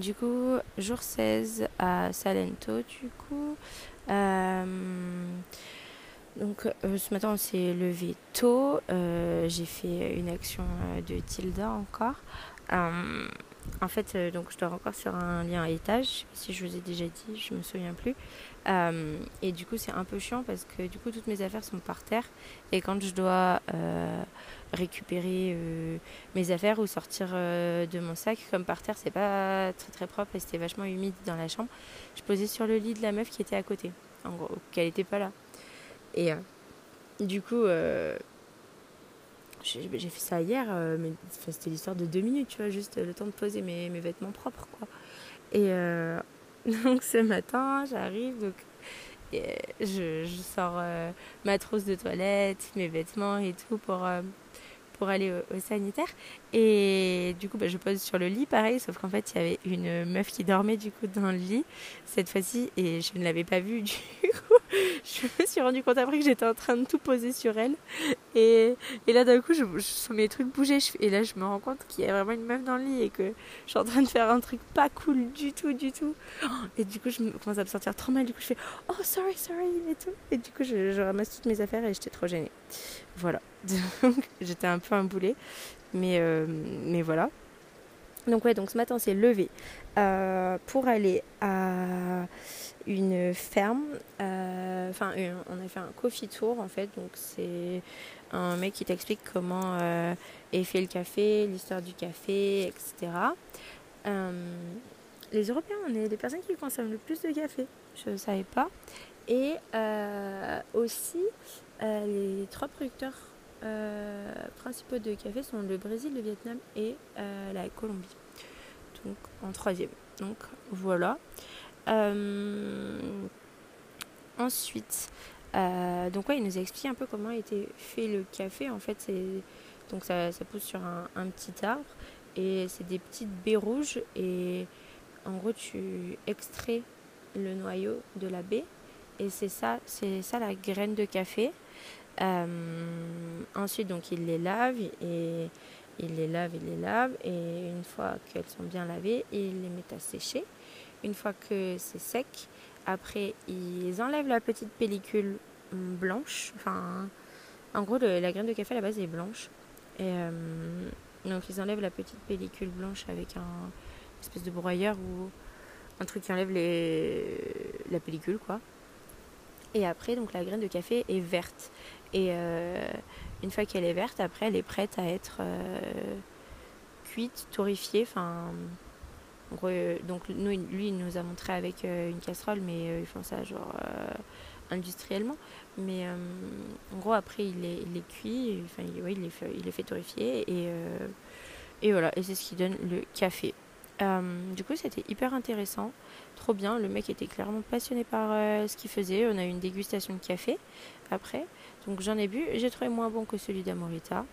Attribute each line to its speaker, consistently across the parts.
Speaker 1: du coup, jour 16 à Salento, du coup. Euh, donc euh, ce matin on s'est levé tôt, euh, j'ai fait une action de Tilda encore. en fait, donc je dors encore sur un lien à étage, si je vous ai déjà dit, je me souviens plus. et du coup c'est un peu chiant parce que du coup toutes mes affaires sont par terre et quand je dois récupérer mes affaires ou sortir de mon sac, comme par terre c'est pas très très propre et c'était vachement humide dans la chambre, je posais sur le lit de la meuf qui était à côté, en gros, qu'elle était pas là. Et euh, du coup, euh, j'ai fait ça hier, euh, mais c'était l'histoire de deux minutes, tu vois, juste le temps de poser mes, mes vêtements propres, quoi. Et donc ce matin, j'arrive, donc je, je, sors ma trousse de toilette, mes vêtements et tout pour pour aller au, sanitaire. Et du coup, bah, je pose sur le lit, pareil, sauf qu'en fait, il y avait une meuf qui dormait du coup dans le lit cette fois-ci, et je ne l'avais pas vue du coup. Je me suis rendu compte après que j'étais en train de tout poser sur elle. Et, et là, d'un coup, je, sens mes trucs bouger. et là, je me rends compte qu'il y a vraiment une meuf dans le lit et que je suis en train de faire un truc pas cool du tout, du tout. Et du coup, je commence à me sentir trop mal. Du coup, je fais Oh, sorry, sorry, et tout. Et du coup, je, je ramasse toutes mes affaires et j'étais trop gênée. Voilà. Donc j'étais un peu un boulet. Mais, euh, mais voilà. Donc ouais, donc ce matin, on s'est levé euh, pour aller à une ferme. Euh, enfin, on a fait un coffee tour en fait. Donc c'est un mec qui t'explique comment est fait le café, l'histoire du café, etc. les Européens, on est les personnes qui consomment le plus de café. Je ne savais pas. Et aussi, les trois producteurs euh, principaux de café sont le Brésil, le Vietnam et euh, la Colombie. Donc en troisième. Donc voilà. Euh, ensuite, donc ouais, il nous a expliqué un peu comment était fait le café. En fait, donc ça, ça, pousse sur un, un petit arbre et c'est des petites baies rouges et en gros tu extrais le noyau de la baie et c'est ça, c'est ça la graine de café. Euh, ensuite, donc, il les lave et il les lave, il les lave. Et une fois qu'elles sont bien lavées, il les met à sécher. Une fois que c'est sec, après, ils enlèvent la petite pellicule blanche. Enfin, en gros, la graine de café à la base est blanche. Et euh, donc, ils enlèvent la petite pellicule blanche avec un espèce de broyeur ou un truc qui enlève la pellicule, quoi. Et après, donc, la graine de café est verte. Et euh, une fois qu'elle est verte, après, elle est prête à être euh, cuite, torréfiée. Enfin, euh, donc nous, lui, il nous a montré avec une casserole, mais ils font ça genre industriellement. Mais en gros, après, il est, il est cuit, enfin, il, il, fait, il fait torréfier. Et, et voilà, et c'est ce qui donne le café. Du coup, c'était hyper intéressant, trop bien. Le mec était clairement passionné par ce qu'il faisait. On a eu une dégustation de café après. Donc j'en ai bu. J'ai trouvé moins bon que celui d'Amorita.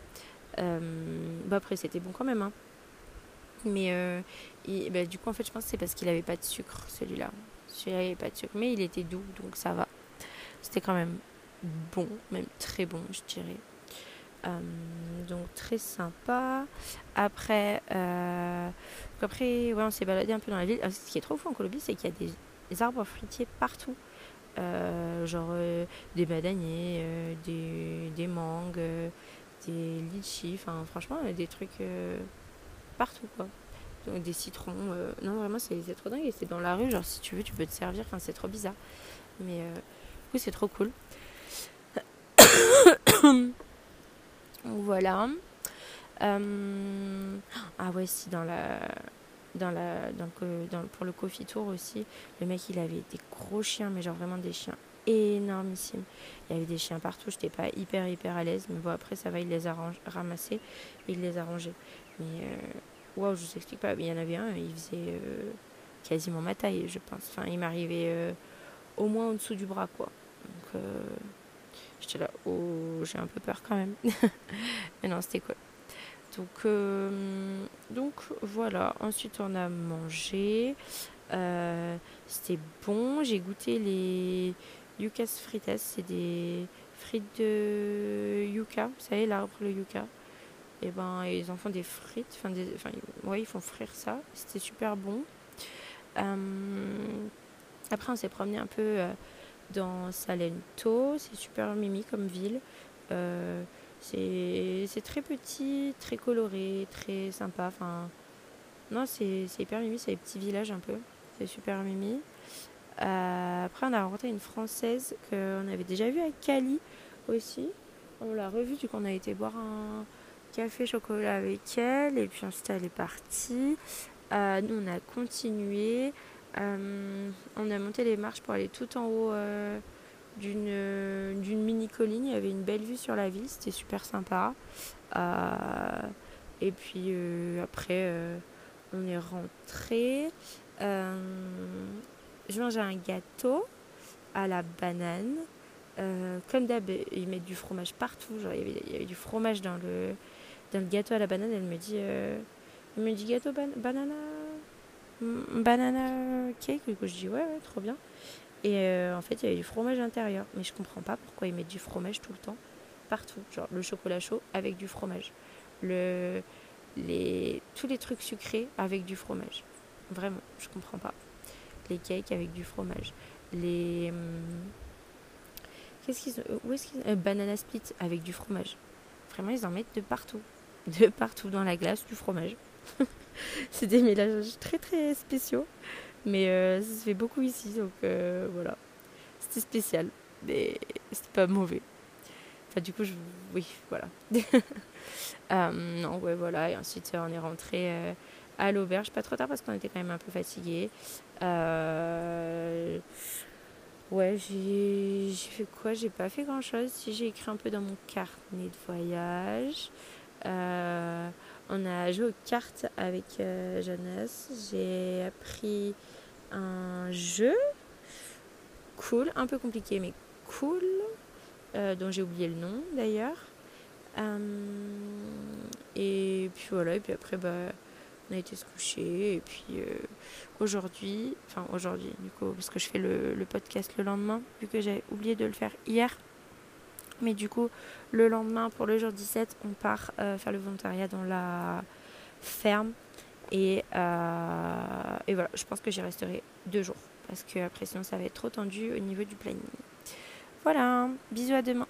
Speaker 1: Euh, bah après, c'était bon quand même. Hein. Mais euh, bah, du coup, en fait, je pense que c'est parce qu'il n'avait pas de sucre, celui-là. Celui-là, il n'avait pas de sucre. Mais il était doux, donc ça va. C'était quand même bon, même très bon, je dirais. Euh, donc très sympa. Après, après ouais, on s'est baladé un peu dans la ville. ce qui est trop fou en Colombie, c'est qu'il y a des arbres fruitiers partout. Euh, genre euh, des bananiers, euh, des, des mangues, des litchis, enfin franchement des trucs partout quoi. Donc, des citrons, non vraiment c'est trop dingue et c'est dans la rue, genre si tu veux tu peux te servir, enfin c'est trop bizarre. Mais oui c'est trop cool. voilà. ah ouais si dans la dans la, dans, pour le coffee tour aussi, le mec il avait des gros chiens, mais genre vraiment des chiens énormissimes. Il y avait des chiens partout, j'étais pas hyper hyper à l'aise, mais bon après ça va, il les a ramassés il les a rangés. Mais euh, waouh, je vous explique pas, il y en avait un, il faisait euh, quasiment ma taille, je pense. Enfin, il m'arrivait euh, au moins en dessous du bras quoi. Donc j'étais là, j'ai un peu peur quand même. mais non, c'était cool. Donc, euh, donc voilà. Ensuite, on a mangé. Euh, c'était bon. J'ai goûté les yucas frites. C'est des frites de yucca. Vous savez, l'arbre, le yucca. Et eh ben, ils en font des frites. Enfin, des, enfin, ouais, ils font frire ça. C'était super bon. après, on s'est promené un peu dans Salento. C'est super mimi comme ville. c'est très petit, très coloré, très sympa. Enfin, non, c'est hyper mimi. C'est des petits villages un peu. C'est super mimi. Euh, après, on a rencontré une Française qu'on avait déjà vue à Cali aussi. On l'a revue, du coup, on a été boire un café chocolat avec elle. Et puis ensuite, elle est partie. Euh, nous, on a continué. Euh, on a monté les marches pour aller tout en haut d'une d'une mini colline. Il y avait une belle vue sur la ville. C'était super sympa. et puis après, on est rentré je mangeais un gâteau à la banane. Euh, comme d'hab, ils mettent du fromage partout. Genre, il y, avait, du fromage dans le, dans le gâteau à la banane. Elle me dit, euh, me dit gâteau banana, banana cake. Du coup, je dis ouais, ouais, trop bien. Et euh, en fait, il y avait du fromage intérieur. Mais je comprends pas pourquoi ils mettent du fromage tout le temps, partout. Genre le chocolat chaud avec du fromage. Le, les, tous les trucs sucrés avec du fromage. Vraiment, je comprends pas les cakes avec du fromage, les. Hum, qu'est-ce qu'ils Où est-ce qu'ils euh, Banana split avec du fromage. Vraiment, ils en mettent de partout. De partout dans la glace, du fromage. c'est des mélanges très très spéciaux. Mais euh, ça se fait beaucoup ici, donc euh, voilà. C'était spécial, mais c'était pas mauvais. Enfin, du coup, oui, voilà. non, ouais, voilà. Et ensuite, on est rentré à l'auberge, pas trop tard parce qu'on était quand même un peu fatigué. Euh, ouais, j'ai fait quoi? J'ai pas fait grand chose. Si j'ai écrit un peu dans mon carnet de voyage. Euh, on a joué aux cartes avec euh, Jonas. J'ai appris un jeu cool, un peu compliqué mais cool, dont j'ai oublié le nom d'ailleurs. et puis voilà, et puis après, bah, on a été se coucher et puis euh, aujourd'hui, enfin aujourd'hui du coup parce que je fais le, podcast le lendemain vu que j'ai oublié de le faire hier. Mais du coup le lendemain pour le jour 17 on part euh, faire le volontariat dans la ferme et, euh, et voilà je pense que j'y resterai deux jours parce que après sinon ça va être trop tendu au niveau du planning. Voilà, bisous à demain.